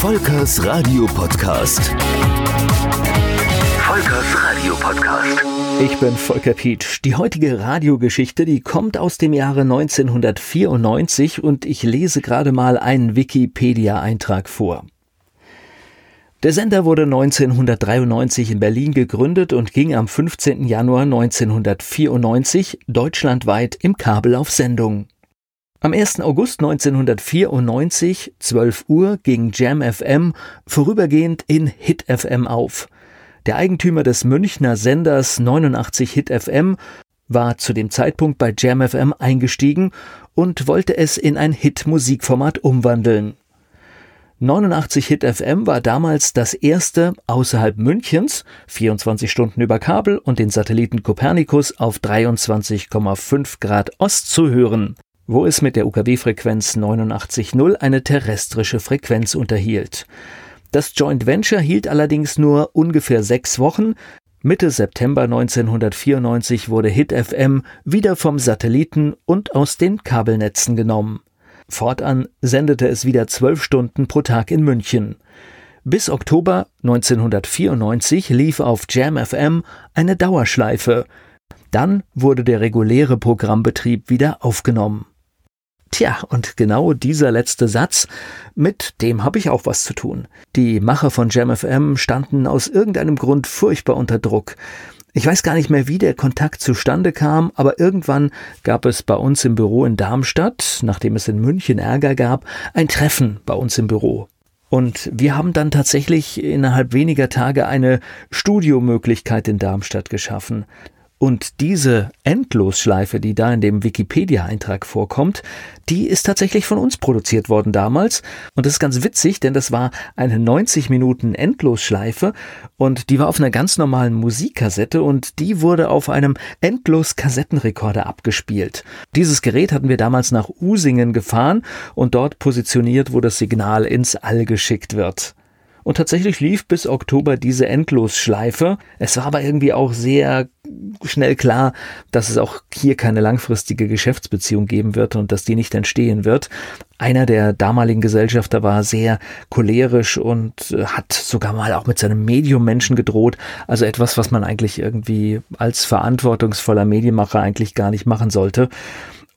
Volkers Radio Podcast. Volkers Radio Podcast. Ich bin Volker Pietsch. Die heutige Radiogeschichte, die kommt aus dem Jahre 1994 und ich lese gerade mal einen Wikipedia-Eintrag vor. Der Sender wurde 1993 in Berlin gegründet und ging am 15. Januar 1994 deutschlandweit im Kabel auf Sendung. Am 1. August 1994, 12 Uhr, ging Jam FM vorübergehend in Hit FM auf. Der Eigentümer des Münchner Senders 89 Hit FM war zu dem Zeitpunkt bei Jam FM eingestiegen und wollte es in ein Hit-Musikformat umwandeln. 89 Hit FM war damals das erste außerhalb Münchens, 24 Stunden über Kabel und den Satelliten Copernicus auf 23,5 Grad Ost zu hören wo es mit der UKW-Frequenz 89.0 eine terrestrische Frequenz unterhielt. Das Joint Venture hielt allerdings nur ungefähr sechs Wochen. Mitte September 1994 wurde Hit FM wieder vom Satelliten und aus den Kabelnetzen genommen. Fortan sendete es wieder zwölf Stunden pro Tag in München. Bis Oktober 1994 lief auf Jam FM eine Dauerschleife. Dann wurde der reguläre Programmbetrieb wieder aufgenommen. Tja, und genau dieser letzte Satz, mit dem habe ich auch was zu tun. Die Macher von JamFM standen aus irgendeinem Grund furchtbar unter Druck. Ich weiß gar nicht mehr, wie der Kontakt zustande kam, aber irgendwann gab es bei uns im Büro in Darmstadt, nachdem es in München Ärger gab, ein Treffen bei uns im Büro. Und wir haben dann tatsächlich innerhalb weniger Tage eine Studiomöglichkeit in Darmstadt geschaffen. Und diese Endlosschleife, die da in dem Wikipedia-Eintrag vorkommt, die ist tatsächlich von uns produziert worden damals. Und das ist ganz witzig, denn das war eine 90 Minuten Endlosschleife und die war auf einer ganz normalen Musikkassette und die wurde auf einem Endlos-Kassettenrekorder abgespielt. Dieses Gerät hatten wir damals nach Usingen gefahren und dort positioniert, wo das Signal ins All geschickt wird. Und tatsächlich lief bis Oktober diese Endlosschleife. Es war aber irgendwie auch sehr schnell klar, dass es auch hier keine langfristige Geschäftsbeziehung geben wird und dass die nicht entstehen wird. Einer der damaligen Gesellschafter war sehr cholerisch und äh, hat sogar mal auch mit seinem Medium-Menschen gedroht. Also etwas, was man eigentlich irgendwie als verantwortungsvoller Medienmacher eigentlich gar nicht machen sollte.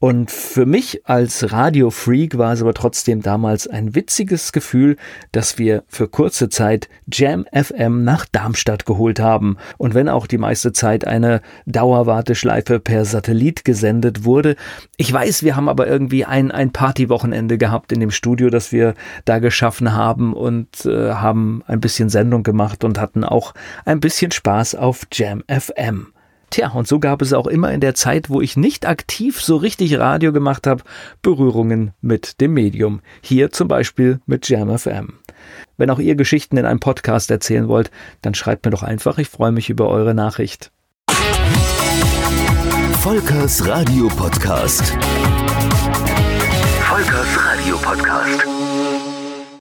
Und für mich als Radio-Freak war es aber trotzdem damals ein witziges Gefühl, dass wir für kurze Zeit Jam FM nach Darmstadt geholt haben. Und wenn auch die meiste Zeit eine Dauerwarteschleife per Satellit gesendet wurde. Ich weiß, wir haben aber irgendwie ein, ein Partywochenende gehabt in dem Studio, das wir da geschaffen haben und äh, haben ein bisschen Sendung gemacht und hatten auch ein bisschen Spaß auf Jam FM. Tja, und so gab es auch immer in der Zeit, wo ich nicht aktiv so richtig Radio gemacht habe, Berührungen mit dem Medium. Hier zum Beispiel mit JamFM. Wenn auch ihr Geschichten in einem Podcast erzählen wollt, dann schreibt mir doch einfach. Ich freue mich über eure Nachricht. Volkers Radio Podcast. Volkers Radio Podcast.